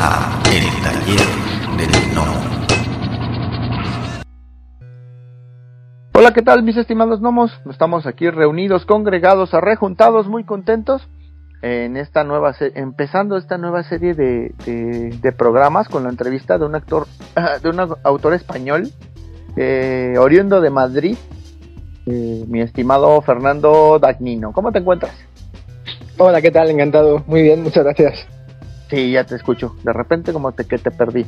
a El Taller del Gnomo. Hola, ¿qué tal mis estimados gnomos? Estamos aquí reunidos, congregados, arrejuntados, muy contentos en esta nueva empezando esta nueva serie de, de, programas con la entrevista de un actor de un autor español eh, oriundo de Madrid eh, mi estimado Fernando Dagnino ¿cómo te encuentras? Hola qué tal encantado muy bien muchas gracias sí ya te escucho. De repente como te que te perdí.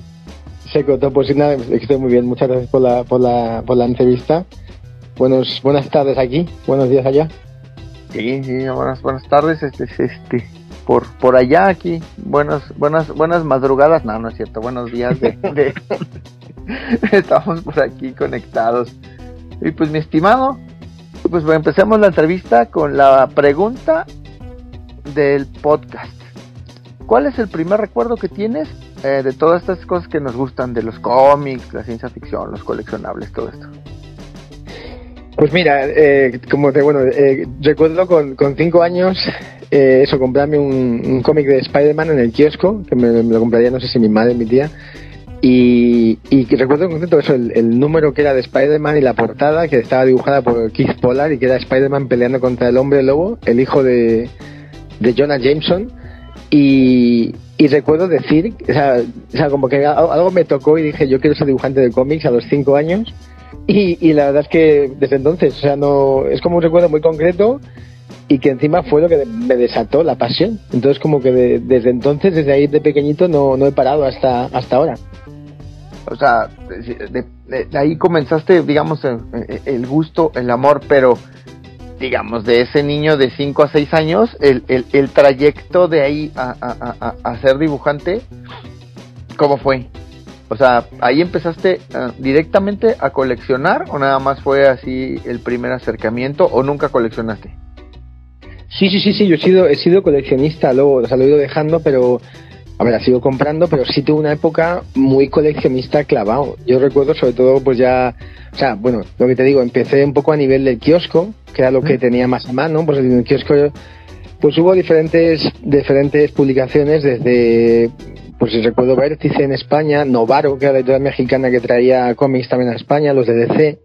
Seco, pues nada, estoy muy bien. Muchas gracias por la, por la, por la entrevista. Buenos, buenas tardes aquí. Buenos días allá. Sí, sí, buenas, buenas tardes, este, este, por, por allá aquí, buenas, buenas, buenas madrugadas, no, no es cierto, buenos días de, estamos por aquí conectados. Y pues mi estimado, pues empecemos la entrevista con la pregunta del podcast. ¿Cuál es el primer recuerdo que tienes eh, de todas estas cosas que nos gustan, de los cómics, la ciencia ficción, los coleccionables, todo esto? Pues mira, eh, como te, bueno, eh, recuerdo con, con, cinco años eh, eso, comprarme un, cómic de Spider-Man en el kiosco, que me, lo compraría no sé si mi madre mi tía. Y, recuerdo en concreto eso, el, número que era de Spider-Man y la portada que estaba dibujada por Keith Pollard y que era Spider-Man peleando contra el hombre lobo, el hijo de, de Jonah Jameson. Y, recuerdo decir, o sea, o sea, como que algo me tocó y dije, yo quiero ser dibujante de cómics a los cinco años y, la verdad es que desde entonces, o sea, no es como un recuerdo muy concreto y que encima fue lo que me desató la pasión. Entonces como que desde entonces, desde ahí de pequeñito, no, no he parado hasta, hasta ahora. O sea, de, ahí comenzaste, digamos, el, gusto, el amor, pero digamos, de ese niño de 5 a 6 años, el, el, el trayecto de ahí a, a, a, a ser dibujante, ¿cómo fue? O sea, ahí empezaste eh, directamente a coleccionar o nada más fue así el primer acercamiento o nunca coleccionaste? Sí, sí, sí, sí, yo he sido, he sido coleccionista, luego o sea, lo he ido dejando, pero a ver, ha sido comprando, pero sí tuve una época muy coleccionista clavado. Yo recuerdo sobre todo, pues ya, o sea, bueno, lo que te digo, empecé un poco a nivel del kiosco, que era lo que tenía más a mano, pues en el kiosco pues hubo diferentes, diferentes publicaciones desde pues si recuerdo Vértice en España, Novaro, que era la editorial mexicana que traía cómics también a España, los de DC.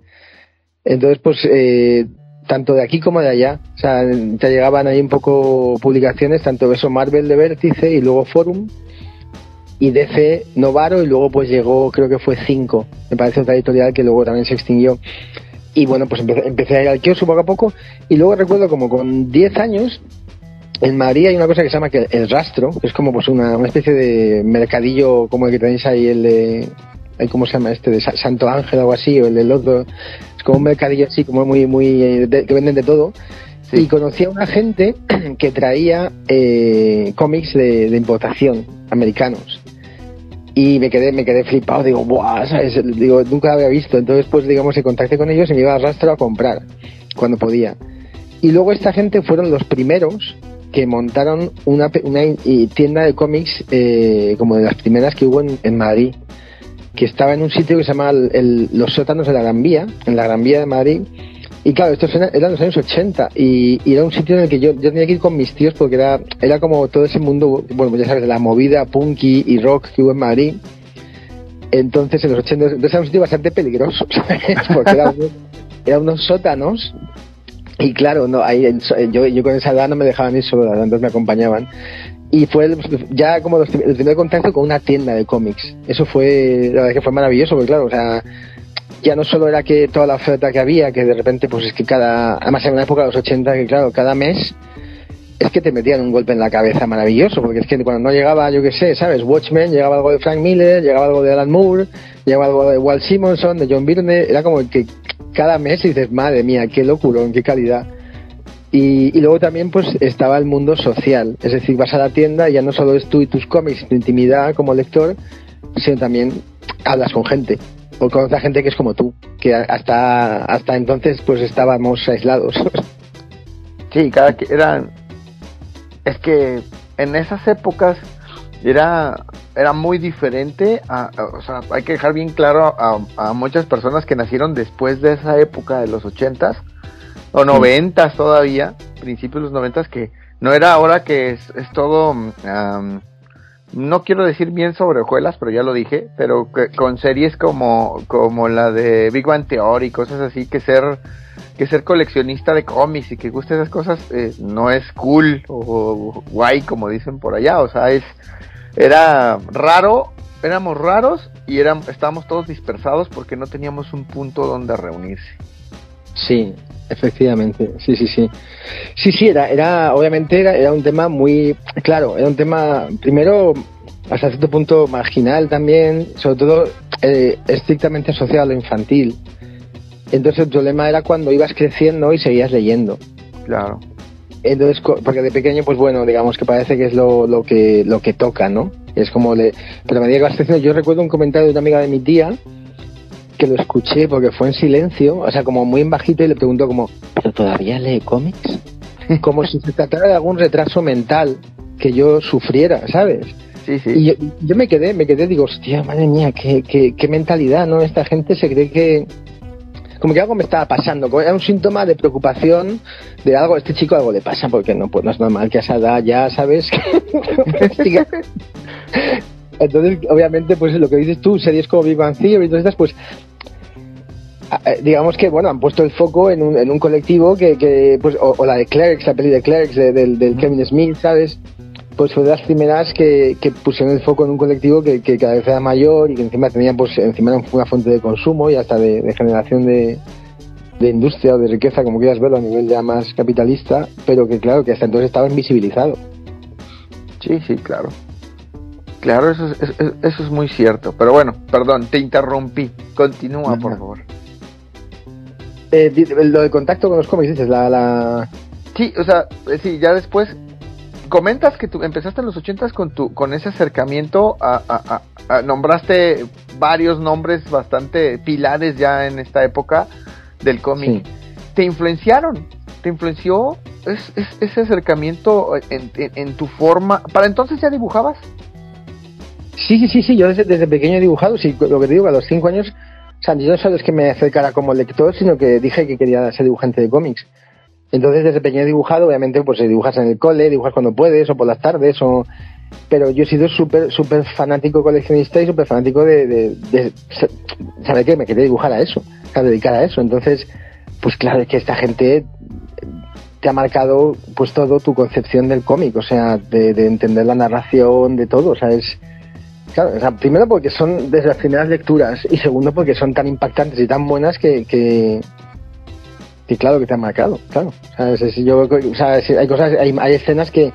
Entonces, pues, eh, tanto de aquí como de allá, o sea, te llegaban ahí un poco publicaciones, tanto eso Marvel de Vértice y luego Forum, y DC Novaro, y luego pues llegó, creo que fue 5, me parece otra editorial que luego también se extinguió. Y bueno, pues empecé, empecé a ir al kiosco poco a poco, y luego recuerdo como con 10 años en Madrid hay una cosa que se llama que el rastro, que es como pues una, una especie de mercadillo como el que tenéis ahí, el de, ¿cómo se llama este? De Santo Ángel o algo así, o el del otro. Es como un mercadillo así, como muy, muy, eh, que venden de todo. Y conocí a una gente que traía eh, cómics de, de, importación americanos. Y me quedé, me quedé flipado, digo, ¡buah! ¿sabes? Digo, nunca había visto. Entonces, pues, digamos, se contacté con ellos y me iba al rastro a comprar cuando podía. Y luego esta gente fueron los primeros que montaron una, una tienda de cómics eh, como de las primeras que hubo en, Madrid, que estaba en un sitio que se llama Los Sótanos de la Gran Vía, en la Gran Vía de Madrid. Y claro, estos eran los años 80 y, era un sitio en el que yo, yo, tenía que ir con mis tíos porque era, era como todo ese mundo, bueno, ya sabes, de la movida punky y rock que hubo en Madrid. Entonces, en los 80, entonces era un sitio bastante peligroso, ¿sabes? Porque eran era unos sótanos y claro, no, ahí, yo, yo con esa edad no me dejaban ir solo, entonces me acompañaban. Y fue ya como el primer contacto con una tienda de cómics. Eso fue, la verdad que fue maravilloso, porque claro, o sea, ya no solo era que toda la oferta que había, que de repente, pues es que cada, además en una época de los 80, que claro, cada mes es que te metían un golpe en la cabeza maravilloso, porque es que cuando no llegaba, yo qué sé, ¿sabes? Watchmen, llegaba algo de Frank Miller, llegaba algo de Alan Moore, llegaba algo de Walt Simonson, de John Byrne, era como que cada mes dices, madre mía, qué locura, qué calidad. Y, luego también pues estaba el mundo social, es decir, vas a la tienda y ya no solo es tú y tus cómics, tu intimidad como lector, sino también hablas con gente, o con otra gente que es como tú, que hasta, hasta entonces pues estábamos aislados. Sí, cada que eran... Es que en esas épocas era era muy diferente a, o sea hay que dejar bien claro a, muchas personas que nacieron después de esa época de los ochentas o noventas todavía principios de los noventas que no era ahora que es, es todo no quiero decir bien sobre hojuelas, pero ya lo dije, pero con series como, como la de Big Bang Theory y cosas así, que ser que ser coleccionista de cómics y que guste esas cosas eh, no es cool o, guay como dicen por allá, o sea, es era raro, éramos raros y éramos, estábamos todos dispersados porque no teníamos un punto donde reunirse. Sí, efectivamente, sí, sí, sí. Sí, sí, era, era obviamente era, era un tema muy, claro, era un tema, primero, hasta cierto punto marginal también, sobre todo eh, estrictamente asociado a lo infantil. Entonces el problema era cuando ibas creciendo y seguías leyendo. Claro. Entonces, porque de pequeño, pues bueno, digamos que parece que es lo, lo que lo que toca, ¿no? Es como le... Pero a medida que vas creciendo, yo recuerdo un comentario de una amiga de mi tía que lo escuché porque fue en silencio, o sea, como muy en bajito y le preguntó como, ¿pero todavía lee cómics? Como si se tratara de algún retraso mental que yo sufriera, ¿sabes? Sí, sí. Y yo, me quedé, me quedé, digo, hostia, madre mía, qué, qué, qué mentalidad, ¿no? Esta gente se cree que, como que algo me estaba pasando, era un síntoma de preocupación de algo, este chico algo le pasa, porque no, pues no es normal que a esa edad ya sabes Entonces, obviamente, pues lo que dices tú, series como Big Bang Theory y todas estas, pues digamos que bueno han puesto el foco en un, en un colectivo que, que pues o, la de Clerks la peli de Clerks del, del Kevin Smith sabes pues fue de las primeras que, que, pusieron el foco en un colectivo que, que, cada vez era mayor y que encima tenía pues encima una fuente de consumo y hasta de, generación de, de, industria o de riqueza, como quieras verlo, a nivel ya más capitalista, pero que claro, que hasta entonces estaba invisibilizado. Sí, sí, claro. Claro, eso es, eso es muy cierto. Pero bueno, perdón, te interrumpí. Continúa, por favor. Eh, lo de contacto con los cómics, dices, la, la... Sí, o sea, eh, sí, ya después comentas que tú empezaste en los ochentas con tu con ese acercamiento a, nombraste varios nombres bastante pilares ya en esta época del cómic. ¿Te influenciaron? ¿Te influenció ese acercamiento en, tu forma? ¿Para entonces ya dibujabas? Sí, sí, sí. Yo desde, pequeño he dibujado. Sí, lo que te digo, a los cinco años, o sea, yo no solo es que me acercara como lector, sino que dije que quería ser dibujante de cómics. Entonces, desde pequeño he dibujado, obviamente, pues dibujas en el cole, dibujas cuando puedes, o por las tardes, o... Pero yo he sido súper, súper fanático coleccionista y súper fanático de, de, saber que me quería dibujar a eso, a dedicar a eso. Entonces, pues claro, es que esta gente te ha marcado pues todo tu concepción del cómic, o sea, de, entender la narración, de todo, o sea, es... Claro, o sea, primero porque son desde las primeras lecturas y segundo porque son tan impactantes y tan buenas que, que, y claro que te han marcado, claro. Hay cosas, hay, escenas que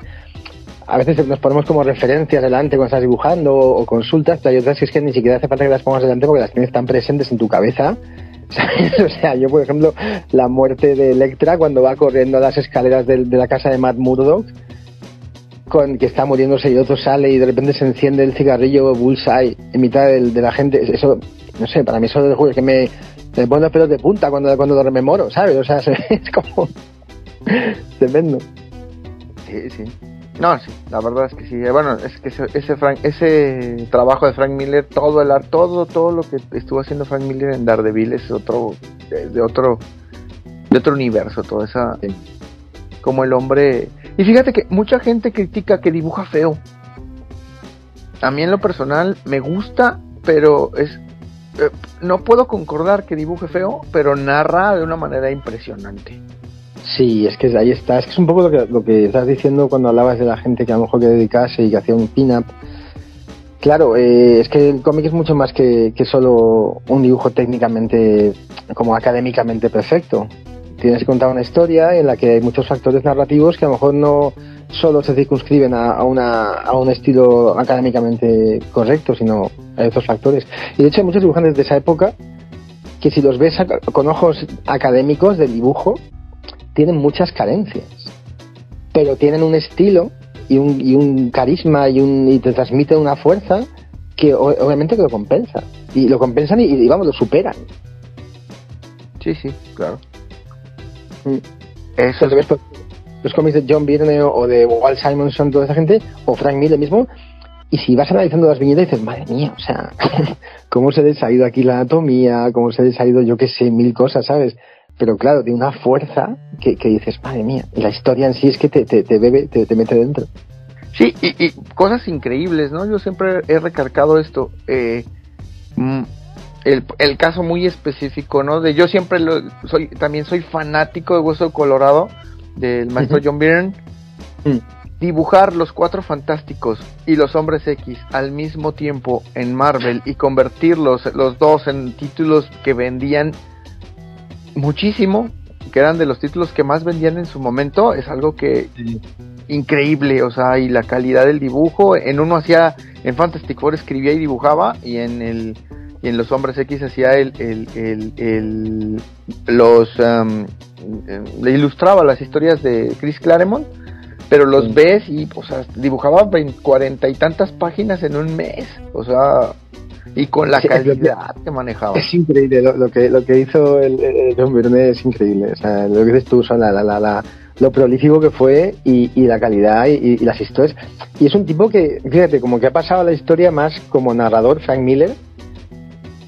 a veces nos ponemos como referencias delante cuando estás dibujando o, consultas, pero hay otras que es que ni siquiera hace falta que las pongas delante porque las tienes tan presentes en tu cabeza. O sea, yo por ejemplo, la muerte de Electra cuando va corriendo a las escaleras de, la casa de Matt Murdock, con que está muriéndose y otro sale y de repente se enciende el cigarrillo bullseye en mitad de, de la gente. Eso, no sé, para mí eso es que me, me pone los pelos de punta cuando, cuando lo rememoro, ¿sabes? O sea, es como tremendo. Sí, sí. No, sí, la verdad es que sí. Bueno, es que ese, ese, Frank, ese trabajo de Frank Miller, todo el todo, todo lo que estuvo haciendo Frank Miller en Daredevil es otro, de, otro, de otro universo, todo esa, como el hombre. Y fíjate que mucha gente critica que dibuja feo. A mí en lo personal me gusta, pero es eh, no puedo concordar que dibuje feo, pero narra de una manera impresionante. Sí, es que ahí está. Es que es un poco lo que, estás diciendo cuando hablabas de la gente que a lo mejor que dedicase y que hacía un pin-up. Claro, eh, es que el cómic es mucho más que, que solo un dibujo técnicamente, como académicamente perfecto. Tienes que contar una historia en la que hay muchos factores narrativos que a lo mejor no, solo se circunscriben a, una, a un estilo académicamente correcto, sino hay otros factores. Y de hecho hay muchos dibujantes de esa época que si los ves con ojos académicos del dibujo, tienen muchas carencias, pero tienen un estilo y un, y un carisma y, un, y te transmiten una fuerza que obviamente que lo compensa. Y lo compensan y, y vamos, lo superan. Sí, sí, claro. Mm. Eso es los cómics de John Byrne o de Walt Simonson, toda esa gente, o Frank Miller mismo, y si vas analizando las viñetas dices, madre mía, o sea, cómo se ha ido aquí la anatomía, cómo se ha ido yo qué sé, mil cosas, ¿sabes? Pero claro, de una fuerza que, dices, madre mía, y la historia en sí es que te, te, bebe, te, mete dentro. Sí, y, cosas increíbles, ¿no? Yo siempre he recargado esto. Eh, mm, el, el, caso muy específico, ¿no? De yo siempre lo, soy, también soy fanático de Hueso Colorado, del maestro John Byrne. Dibujar los cuatro fantásticos y los hombres X al mismo tiempo en Marvel y convertirlos los dos en títulos que vendían muchísimo, que eran de los títulos que más vendían en su momento, es algo que increíble, o sea, y la calidad del dibujo, en uno hacía, en Fantastic Four escribía y dibujaba, y en el y en los hombres X hacía el, el, el, los um, le ilustraba las historias de Chris Claremont pero los ves y o sea dibujaba cuarenta y tantas páginas en un mes o sea y con la calidad que manejaba es increíble lo, que lo que hizo el, John Byrne es increíble o sea lo que dices tú son la, la, la lo prolífico que fue y, la calidad y, las historias. Y es un tipo que, fíjate, como que ha pasado la historia más como narrador, Frank Miller.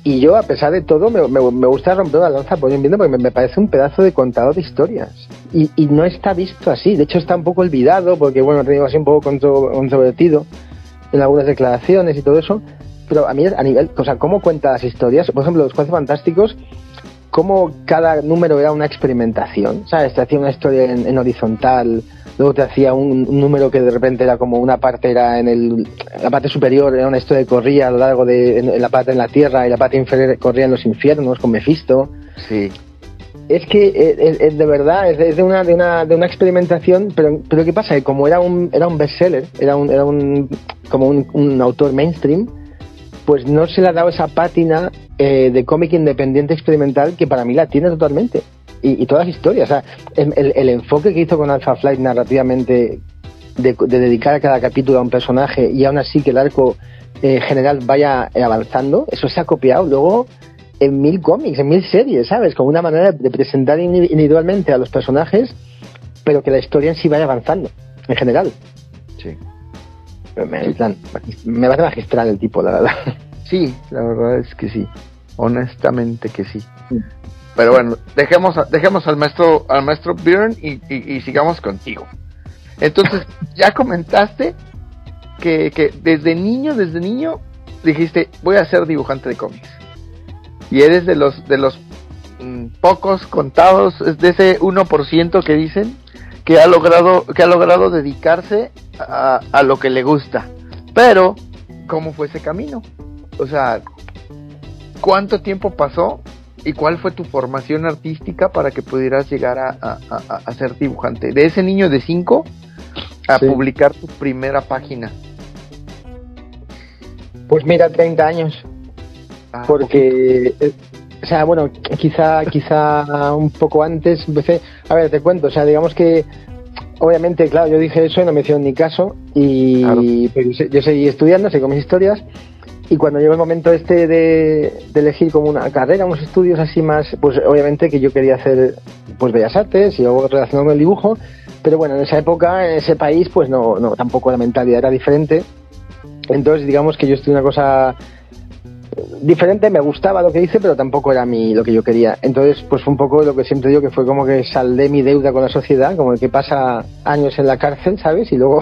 Y yo, a pesar de todo, me, me, gusta romper la lanza por viendo porque me, parece un pedazo de contador de historias. Y, y, no está visto así. De hecho, está un poco olvidado porque, bueno, ha tenido así un poco controvertido en algunas declaraciones y todo eso. Pero a mí, a nivel, o sea, cómo cuenta las historias, por ejemplo, los Cuatro Fantásticos, cómo cada número era una experimentación, ¿sabes? Te hacía una historia en, horizontal, luego te hacía un, número que de repente era como una parte era en el, la parte superior era una historia que corría a lo largo de en, la parte en la tierra y la parte inferior corría en los infiernos con Mephisto. Sí. Es que es, de verdad, es, de, una, de, una, de una experimentación, pero, pero ¿qué pasa? Que como era un, era un bestseller, era un, era un, como un, un autor mainstream, pues no se le ha dado esa pátina eh, de cómic independiente experimental que para mí la tiene totalmente. Y, todas las historias, o sea, el, enfoque que hizo con Alpha Flight narrativamente de, dedicar a cada capítulo a un personaje y aún así que el arco eh, general vaya avanzando, eso se ha copiado luego en mil cómics, en mil series, ¿sabes? Como una manera de presentar individualmente a los personajes, pero que la historia en sí vaya avanzando, en general. Sí. Me, me parece magistral el tipo, la verdad. Sí, la verdad es que sí. Honestamente que sí. Pero bueno, dejemos, dejemos al maestro, al maestro Byrne y, sigamos contigo. Entonces, ya comentaste que, desde niño, desde niño, dijiste, voy a ser dibujante de cómics. Y eres de los, de los mm, pocos contados, de ese 1% que dicen, que ha logrado, que ha logrado dedicarse a lo que le gusta. Pero, ¿cómo fue ese camino? O sea, ¿cuánto tiempo pasó y cuál fue tu formación artística para que pudieras llegar a, ser dibujante? De ese niño de 5 a publicar tu primera página. Pues mira, 30 años. Ah, porque, eh, o sea, bueno, quizá, quizá un poco antes empecé. A ver, te cuento, o sea, digamos que obviamente, claro, yo dije eso y no me hicieron ni caso. Y yo seguí estudiando, seguí con mis historias. Y cuando llegó el momento este de, elegir como una carrera, unos estudios así más, pues obviamente que yo quería hacer pues bellas artes y luego relacionado con el dibujo, pero bueno, en esa época, en ese país, pues no, no, tampoco la mentalidad era diferente. Entonces, digamos que yo estoy una cosa diferente, me gustaba lo que hice, pero tampoco era mi, lo que yo quería. Entonces, pues fue un poco lo que siempre digo, que fue como que saldé mi deuda con la sociedad, como el que pasa años en la cárcel, ¿sabes? Y luego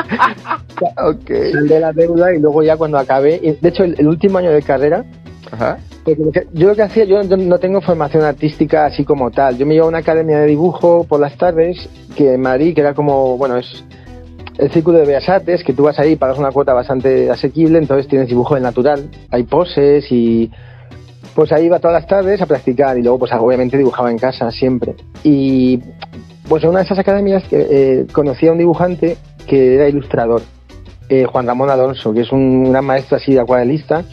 okay. saldé la deuda y luego ya cuando acabé, de hecho el, último año de carrera, yo lo que hacía, yo no tengo formación artística así como tal, yo me iba a una academia de dibujo por las tardes, que en Madrid, que era como, bueno, es el Círculo de Bellas que tú vas ahí, pagas una cuota bastante asequible, entonces tienes dibujo de natural, hay poses y pues ahí iba todas las tardes a practicar y luego pues obviamente dibujaba en casa siempre. Y pues en una de esas academias que, eh, conocí a un dibujante que era ilustrador, eh, Juan Ramón Alonso, que es un gran maestro así de acuarelista.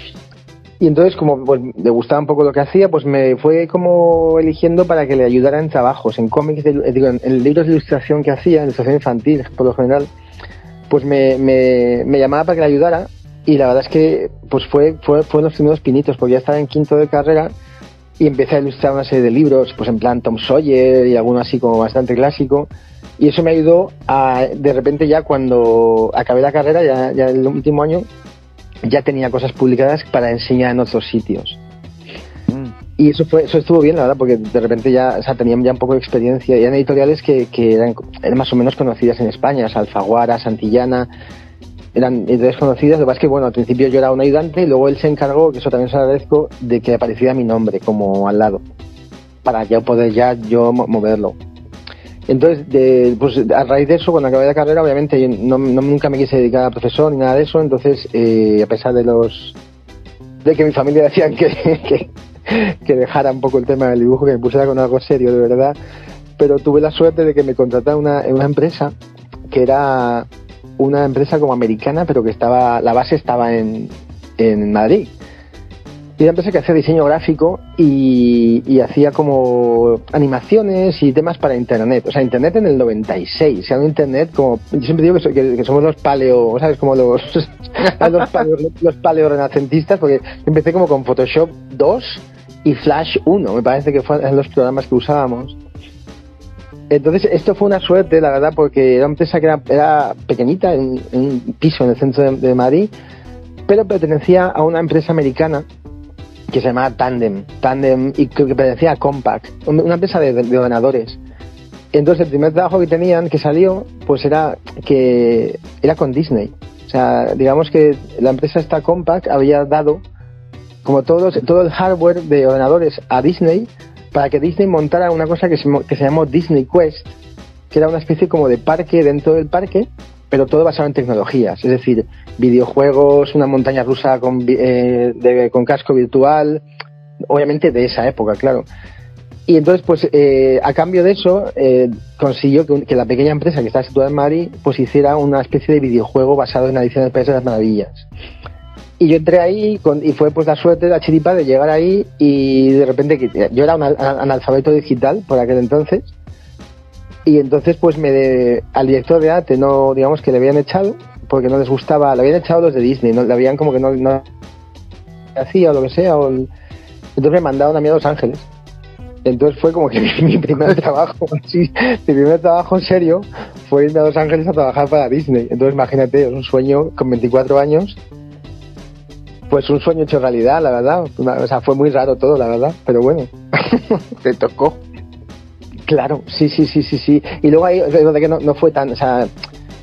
Y entonces, como pues, le gustaba un poco lo que hacía, pues me fue como eligiendo para que le ayudara en trabajos, en cómics, digo, en libros de ilustración que hacía, ilustración infantil por lo general pues me, me, llamaba para que le ayudara y la verdad es que pues fue, fue, fue los primeros pinitos porque ya estaba en quinto de carrera y empecé a ilustrar una serie de libros, pues en plan Tom Sawyer y alguno así como bastante clásico. Y eso me ayudó a, de repente ya cuando acabé la carrera, ya, ya el último año, ya tenía cosas publicadas para enseñar en otros sitios. Y eso fue eso estuvo bien, la verdad, porque de repente ya, o sea, tenían ya un poco de experiencia. Y eran editoriales que, eran, más o menos conocidas en España, o Alfaguara, Santillana, eran editoriales conocidas. Lo que pasa es que, bueno, al principio yo era un ayudante y luego él se encargó, que eso también se agradezco, de que apareciera mi nombre como al lado, para ya poder ya yo moverlo. Entonces, de, pues a raíz de eso, cuando acabé la carrera, obviamente yo no, nunca me quise dedicar a profesor ni nada de eso, entonces, eh, a pesar de los de que mi familia decían que, que dejara un poco el tema del dibujo, que me pusiera con algo serio, de verdad. Pero tuve la suerte de que me contratara una, una empresa que era una empresa como americana, pero que estaba, la base estaba en, en Madrid. Y una empresa que hacía diseño gráfico y, hacía como animaciones y temas para Internet. O sea, Internet en el 96. O sea, Internet como... Yo siempre digo que, que, que somos los paleo... ¿Sabes? Como los, los, paleo, los paleo renacentistas, porque empecé como con Photoshop 2 y Flash 1, me parece que fueron los programas que usábamos. Entonces, esto fue una suerte, la verdad, porque era una empresa que era, era pequeñita, en, un piso en el centro de, de, Madrid, pero pertenecía a una empresa americana que se llamaba Tandem, Tandem y que, que pertenecía a Compaq, una empresa de, de, ordenadores. Entonces, el primer trabajo que tenían, que salió, pues era que era con Disney. O sea, digamos que la empresa esta Compaq había dado como todos, todo el hardware de ordenadores a Disney para que Disney montara una cosa que se, que se llamó Disney Quest, que era una especie como de parque dentro del parque, pero todo basado en tecnologías, es decir, videojuegos, una montaña rusa con, eh, con casco virtual, obviamente de esa época, claro. Y entonces, pues, eh, a cambio de eso, eh, consiguió que, que, la pequeña empresa que está situada en Madrid, pues hiciera una especie de videojuego basado en la edición del País de las Maravillas. Y yo entré ahí con, y fue pues la suerte, la chiripa de llegar ahí y de repente yo era un analfabeto digital por aquel entonces y entonces pues me de, al director de ATE no digamos que le habían echado porque no les gustaba, le habían echado los de Disney, no, le habían como que no, no hacía o lo que sea, o, entonces me mandaron a mí a Los Ángeles. Entonces fue como que mi, mi primer trabajo, sí, mi primer trabajo en serio fue irme a Los Ángeles a trabajar para Disney. Entonces imagínate, es un sueño con 24 años pues un sueño hecho realidad, la verdad. O sea, fue muy raro todo, la verdad, pero bueno. Te tocó. Claro, sí, sí, sí, sí, sí. Y luego ahí, de que no, no fue tan, o sea,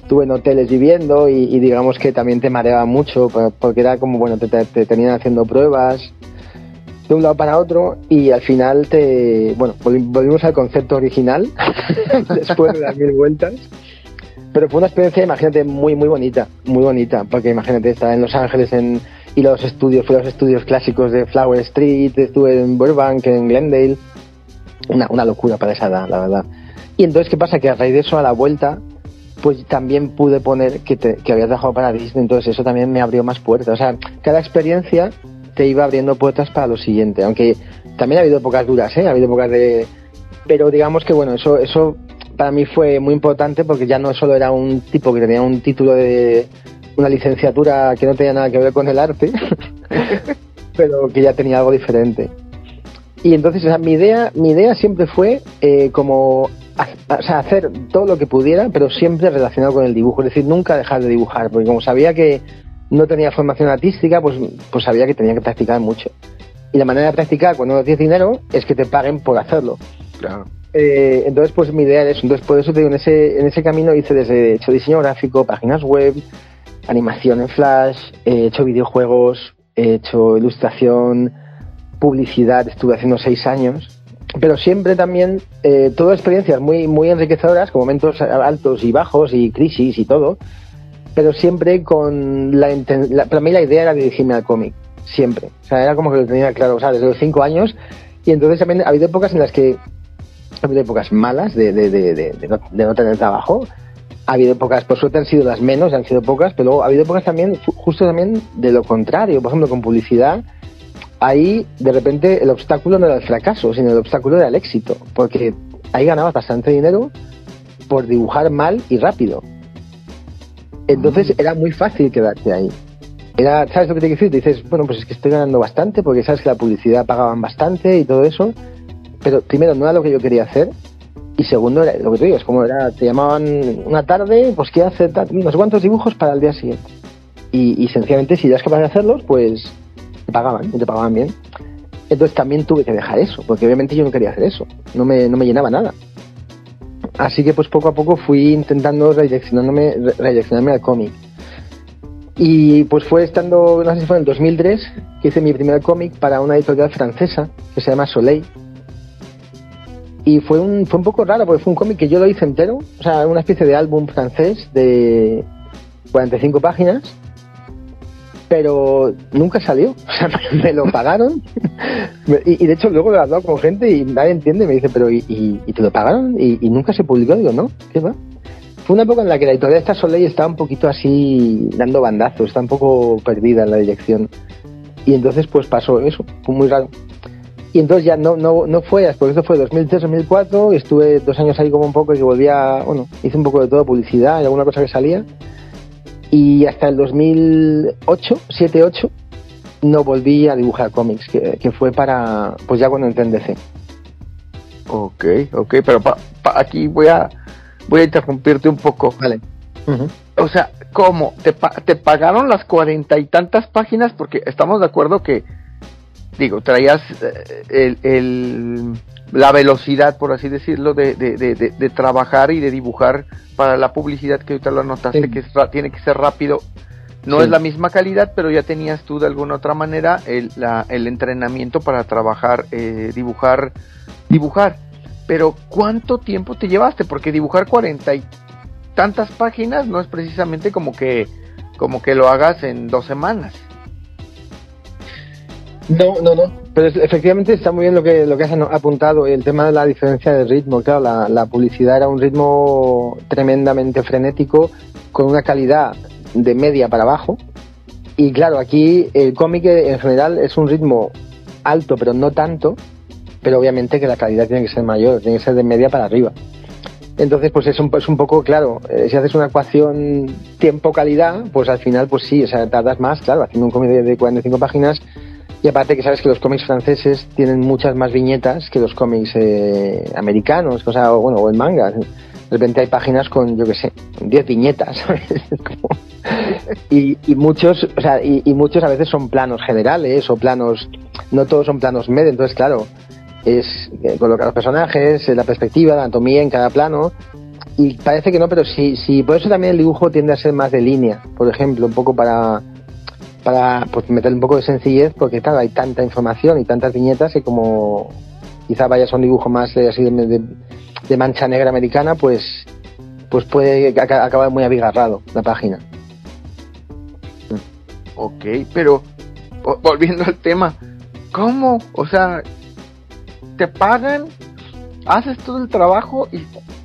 estuve en hoteles viviendo y, y, digamos que también te mareaba mucho porque era como, bueno, te, te, te, tenían haciendo pruebas de un lado para otro y al final te, bueno, volvimos al concepto original después de dar mil vueltas. Pero fue una experiencia, imagínate, muy, muy bonita, muy bonita, porque imagínate, estar en Los Ángeles en, y los estudios, fui a los estudios clásicos de Flower Street, estuve en Burbank, en Glendale, una, una locura para esa edad, la verdad. Y entonces, ¿qué pasa? Que a raíz de eso, a la vuelta, pues también pude poner que, te, que había trabajado para Disney, entonces eso también me abrió más puertas. O sea, cada experiencia te iba abriendo puertas para lo siguiente, aunque también ha habido épocas duras, ¿eh? Ha habido épocas de... Pero digamos que, bueno, eso, eso para mí fue muy importante porque ya no solo era un tipo que tenía un título de una licenciatura que no tenía nada que ver con el arte, pero que ya tenía algo diferente. Y entonces, o sea, mi idea, mi idea siempre fue eh, como o sea, hacer todo lo que pudiera, pero siempre relacionado con el dibujo, es decir, nunca dejar de dibujar, porque como sabía que no tenía formación artística, pues, pues sabía que tenía que practicar mucho. Y la manera de practicar cuando no tienes dinero es que te paguen por hacerlo. Claro. Eh, entonces, pues mi idea era eso. Entonces, por eso te digo, en ese, en ese camino hice desde hecho diseño gráfico, páginas web, animación en Flash, he hecho videojuegos, he hecho ilustración, publicidad, estuve haciendo seis años, pero siempre también eh, todas experiencias muy, muy enriquecedoras, con momentos altos y bajos y crisis y todo, pero siempre con la, la para mí la idea era dirigirme al cómic, siempre. O sea, era como que lo tenía claro, o sea, desde los cinco años, y entonces también ha habido épocas en las que ha habido épocas malas de, de, de, de no, no tener trabajo, ha habido épocas, por suerte han sido las menos, han sido pocas, pero luego ha habido épocas también, justo también de lo contrario. Por ejemplo, con publicidad, ahí de repente el obstáculo no era el fracaso, sino el obstáculo era el éxito, porque ahí ganabas bastante dinero por dibujar mal y rápido. Entonces era muy fácil quedarte ahí. Era, ¿Sabes lo que te quiero decir? Dices, bueno, pues es que estoy ganando bastante porque sabes que la publicidad pagaban bastante y todo eso, pero primero no era lo que yo quería hacer y segundo, lo que te digo, es como era, te llamaban una tarde, pues qué hacer no sé cuántos dibujos para el día siguiente. Y, y sencillamente, si eras capaz de hacerlos, pues te pagaban, y te pagaban bien. Entonces también tuve que dejar eso, porque obviamente yo no quería hacer eso, no me, no me llenaba nada. Así que pues poco a poco fui intentando redireccionarme, redireccionarme al cómic. Y pues fue estando, no sé si fue en el 2003, que hice mi primer cómic para una editorial francesa que se llama Soleil. Y fue un, fue un poco raro porque fue un cómic que yo lo hice entero, o sea, una especie de álbum francés de 45 páginas pero nunca salió. O sea, me lo pagaron. y, de hecho luego lo he hablado con gente y nadie entiende. Me dice, pero ¿y, y, te lo pagaron? Y, nunca se publicó. Digo, ¿no? ¿Qué va? Fue una época en la que la editorial de Soleil estaba un poquito así dando bandazos, está un poco perdida en la dirección. Y entonces pues pasó eso, fue muy raro. Y entonces ya no, no, no fue, porque eso fue 2003-2004, estuve dos años ahí como un poco y volvía, bueno, hice un poco de todo, publicidad y alguna cosa que salía y hasta el 2008, 7-8, no volví a dibujar cómics, que, fue para, pues ya cuando entré en DC. Ok, ok, pero aquí voy a, voy a interrumpirte un poco. Vale. O sea, ¿cómo? ¿Te, ¿Te pagaron las cuarenta y tantas páginas? Porque estamos de acuerdo que, digo, traías eh, el la velocidad, por así decirlo, de, de, de, trabajar y de dibujar para la publicidad que ahorita lo anotaste, que tiene que ser rápido. No es la misma calidad, pero ya tenías tú de alguna otra manera el, la, el entrenamiento para trabajar, eh, dibujar, dibujar. Pero ¿cuánto tiempo te llevaste? Porque dibujar cuarenta y tantas páginas no es precisamente como que, como que lo hagas en dos semanas. No, no, no. Pero efectivamente está muy bien lo que, lo que has apuntado, el tema de la diferencia de ritmo. Claro, la, la publicidad era un ritmo tremendamente frenético, con una calidad de media para abajo. Y claro, aquí el cómic en general es un ritmo alto, pero no tanto. Pero obviamente que la calidad tiene que ser mayor, tiene que ser de media para arriba. Entonces, pues es un, es un poco, claro, eh, si haces una ecuación tiempo-calidad, pues al final, pues sí, o sea, tardas más, claro, haciendo un cómic de, de 45 páginas y aparte que sabes que los cómics franceses tienen muchas más viñetas que los cómics eh, americanos, o sea, bueno, o el manga. De repente hay páginas con, yo qué sé, 10 viñetas, y, y, muchos, o sea, y, muchos a veces son planos generales o planos, no todos son planos medios, entonces claro, es eh, colocar los personajes, la perspectiva, la anatomía en cada plano, y parece que no, pero sí, sí, por eso también el dibujo tiende a ser más de línea, por ejemplo, un poco para para pues, meter un poco de sencillez, porque claro, hay tanta información y tantas viñetas que como quizá vayas a un dibujo más de, así de, mancha negra americana, pues, pues puede acabar muy abigarrado la página. Ok, pero volviendo al tema, ¿cómo? O sea, te pagan, haces todo el trabajo y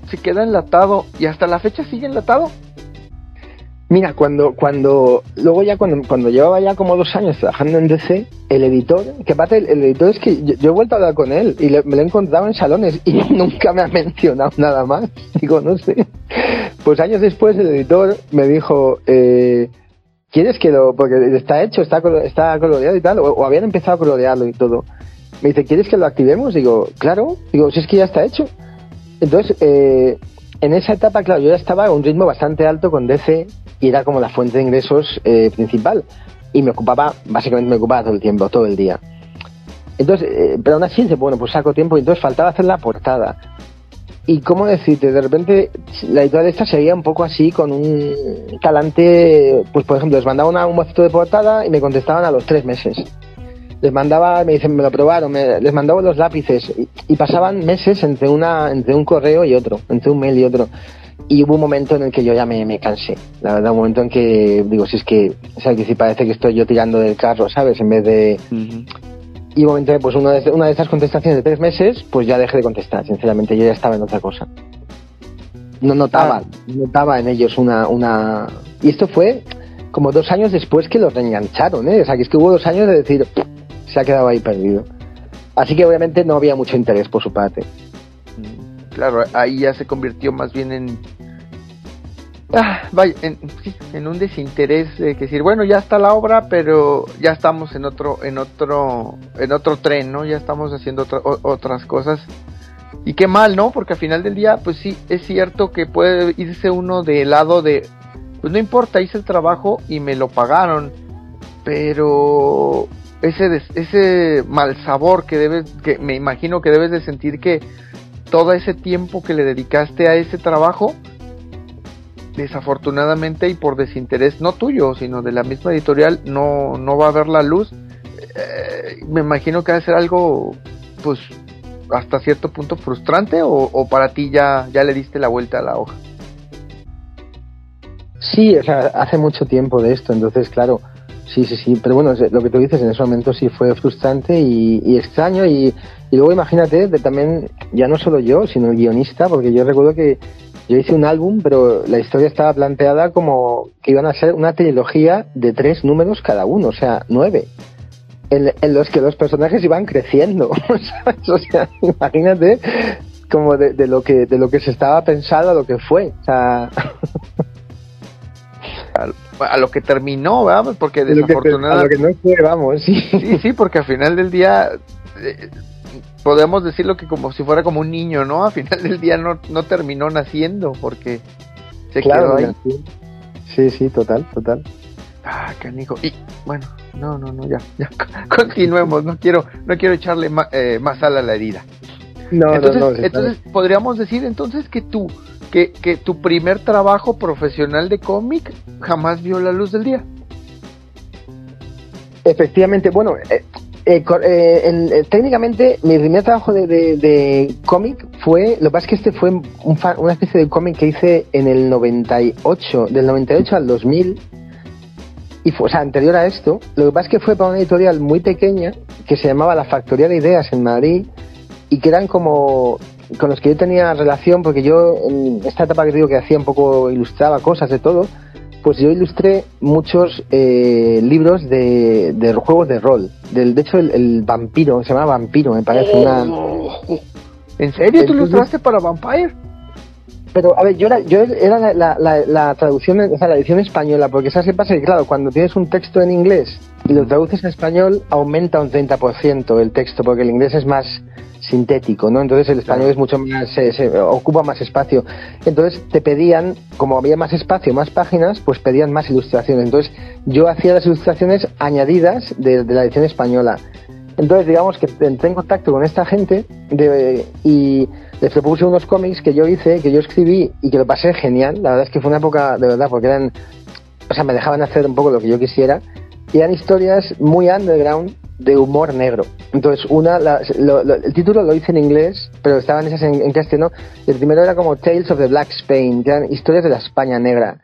se queda enlatado y hasta la fecha sigue enlatado. Mira, cuando, cuando, luego ya cuando, cuando llevaba ya como dos años trabajando en DC, el editor, que aparte el, editor es que yo, he vuelto a hablar con él y me lo he encontrado en salones y nunca me ha mencionado nada más. Digo, no sé. Pues años después el editor me dijo, eh, ¿quieres que lo, porque está hecho, está, está coloreado y tal, o, habían empezado a colorearlo y todo. Me dice, ¿quieres que lo activemos? Digo, claro, digo, si es que ya está hecho. Entonces, eh, en esa etapa, claro, yo ya estaba a un ritmo bastante alto con DC era como la fuente de ingresos eh, principal. Y me ocupaba, básicamente me ocupaba todo el tiempo, todo el día. Entonces, eh, pero aún así, bueno, pues saco tiempo y entonces faltaba hacer la portada. Y cómo decirte, de repente la editorial esta seguía un poco así con un talante, pues por ejemplo, les mandaba una, un bocito de portada y me contestaban a los tres meses. Les mandaba, me dicen, me lo probaron, les mandaba los lápices y, y, pasaban meses entre, una, entre un correo y otro, entre un mail y otro y hubo un momento en el que yo ya me, cansé. La verdad, un momento en que digo, si es que, o sea, que si parece que estoy yo tirando del carro, ¿sabes? En vez de... Y un momento, pues una de, una de esas contestaciones de tres meses, pues ya dejé de contestar. Sinceramente, yo ya estaba en otra cosa. No notaba, ah. notaba en ellos una, una... Y esto fue como dos años después que los reengancharon, ¿eh? O sea, que es que hubo dos años de decir, se ha quedado ahí perdido. Así que obviamente no había mucho interés por su parte. Claro, ahí ya se convirtió más bien en ah, vaya, en, un desinterés de que decir, bueno, ya está la obra, pero ya estamos en otro, en otro, en otro tren, ¿no? Ya estamos haciendo otras cosas. Y qué mal, ¿no? Porque al final del día, pues sí, es cierto que puede irse uno del lado de, pues no importa, hice el trabajo y me lo pagaron, pero ese, ese mal sabor que debes, que me imagino que debes de sentir que todo ese tiempo que le dedicaste a ese trabajo, desafortunadamente y por desinterés no tuyo, sino de la misma editorial, no, no va a ver la luz. Eh, me imagino que va a ser algo, pues, hasta cierto punto frustrante o, o para ti ya, ya le diste la vuelta a la hoja. Sí, hace mucho tiempo de esto, entonces, claro, sí, sí, sí, pero bueno, lo que tú dices en ese momento sí fue frustrante y, extraño y, luego imagínate, de también, ya no solo yo, sino el guionista, porque yo recuerdo que yo hice un álbum, pero la historia estaba planteada como que iban a ser una trilogía de tres números cada uno, o sea, nueve. En, los que los personajes iban creciendo. O sea, imagínate como de, de lo que de lo que se estaba pensado a lo que fue, o sea, A, a lo que terminó. Pues Porque a desafortunadamente... lo que no fue, vamos, sí. Sí, sí, porque al final del día eh, podemos decirlo que como si fuera como un niño, ¿no? Al final del día no, no terminó naciendo porque se Claro, quedó ahí. sí. Sí, sí, total, total. Ah, canijo. Y bueno, no, no, no, ya, ya. Continuemos. No quiero, no quiero echarle ma- eh, más sal a la herida. No, entonces, no, no. entonces podríamos decir entonces que tú, que, que tu primer trabajo profesional de cómic jamás vio la luz del día. Efectivamente, bueno, eh, eh, eh, en- eh, técnicamente mi primer trabajo de, de- de cómic fue, lo que pasa es que este fue un fa- una especie de cómic que hice en el 98, del 98 al 2000, y fue, o sea, anterior a esto, lo que pasa es que fue para una editorial muy pequeña que se llamaba La Factoría de Ideas en Madrid y que eran como con los que yo tenía relación porque yo en esta etapa que digo que hacía un poco ilustraba cosas de todo pues yo ilustré muchos eh, libros de, de juegos de rol del de hecho el, el vampiro se llama vampiro me parece una ¿En serio tú ilustraste para Vampire? pero a ver yo era yo era la, la, la- la traducción o sea la edición española porque sabes qué pasa que claro cuando tienes un texto en inglés y lo traduces en español aumenta un 30% el texto porque el inglés es más sintético, ¿no? Entonces el español es mucho más, se, se ocupa más espacio. Entonces te pedían, como había más espacio, más páginas, pues pedían más ilustraciones. Entonces yo hacía las ilustraciones añadidas de, de la edición española. Entonces digamos que entré en contacto con esta gente de- y les propuse unos cómics que yo hice, que yo escribí y que lo pasé genial. La verdad es que fue una época de verdad porque eran, o sea, me dejaban hacer un poco lo que yo quisiera y eran historias muy underground de humor negro. Entonces, una, la- lo- lo- el título lo hice en inglés, pero estaban esas en, en castellano. El primero era como Tales of the Black Spain, que eran historias de la España negra,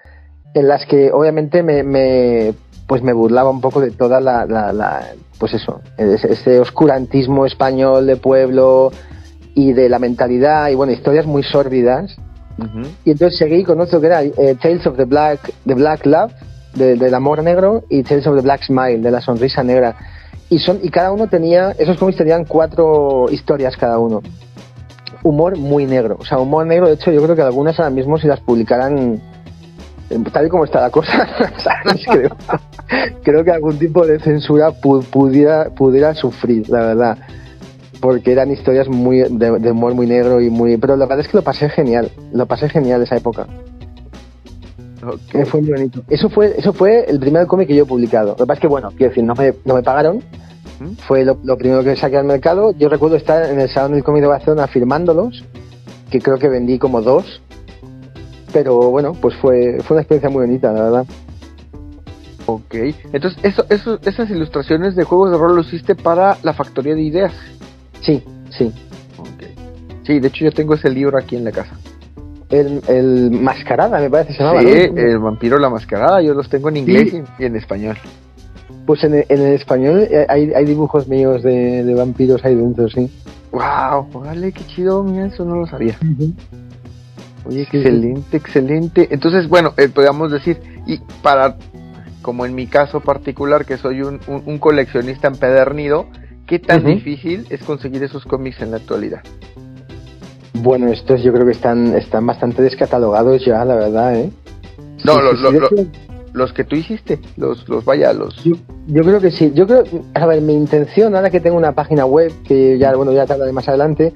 en las que obviamente me, me pues me burlaba un poco de toda la, la- la- pues eso, ese, ese oscurantismo español de pueblo y de la mentalidad y bueno, historias muy sórdidas y entonces seguí con otro que era eh, Tales of the Black, the Black Love, de- del amor negro, y Tales of the Black Smile, de la sonrisa negra. Y, son, y cada uno tenía, esos cómics tenían cuatro historias cada uno. Humor muy negro. O sea, humor negro, de hecho, yo creo que algunas ahora mismo si las publicaran eh, tal y como está la cosa. Creo, creo que algún tipo de censura pu- pudiera, pudiera sufrir, la verdad porque eran historias muy de, de humor muy negro y muy pero la verdad es que lo pasé genial lo pasé genial esa época Fue muy bonito eso fue eso fue el primer cómic que yo he publicado lo que pasa es que bueno quiero decir no me, no me pagaron ¿Mm? fue lo, lo primero que saqué al mercado yo recuerdo estar en el salón del cómic de Barcelona firmándolos que creo que vendí como dos pero bueno pues fue fue una experiencia muy bonita la verdad Ok. Entonces, eso, eso, esas ilustraciones de juegos de rol lo hiciste para la factoría de ideas. sí sí Ok. Sí, de hecho yo tengo ese libro aquí en la casa. El, el mascarada me parece se llamaba sí, ¿no? el vampiro la mascarada, yo los tengo en inglés Sí. y, en español. Pues en, en el español eh, hay, hay dibujos míos de, de vampiros ahí dentro, sí. Wow, vale, qué chido, mira, eso no lo sabía. Oye, Sí, excelente, excelente. Entonces, bueno, eh, podríamos decir, y para, como en mi caso particular, que soy un, un- un coleccionista empedernido, ¿qué tan difícil es conseguir esos cómics en la actualidad? Bueno, estos yo creo que están, están bastante descatalogados ya, la verdad, ¿eh? No, Sí, lo- sí, sí, lo- de lo- hecho, Los que tú hiciste, los, los vaya, los... yo, yo creo que sí. Yo creo, a ver, mi intención, ahora que tengo una página web, que ya, bueno, ya te hablaré más adelante,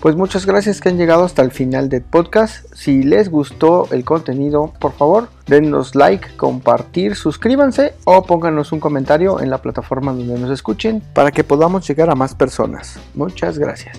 Pues muchas gracias que han llegado hasta el final del podcast. Si les gustó el contenido, por favor, denos like, compartir, suscríbanse o pónganos un comentario en la plataforma donde nos escuchen para que podamos llegar a más personas. Muchas gracias.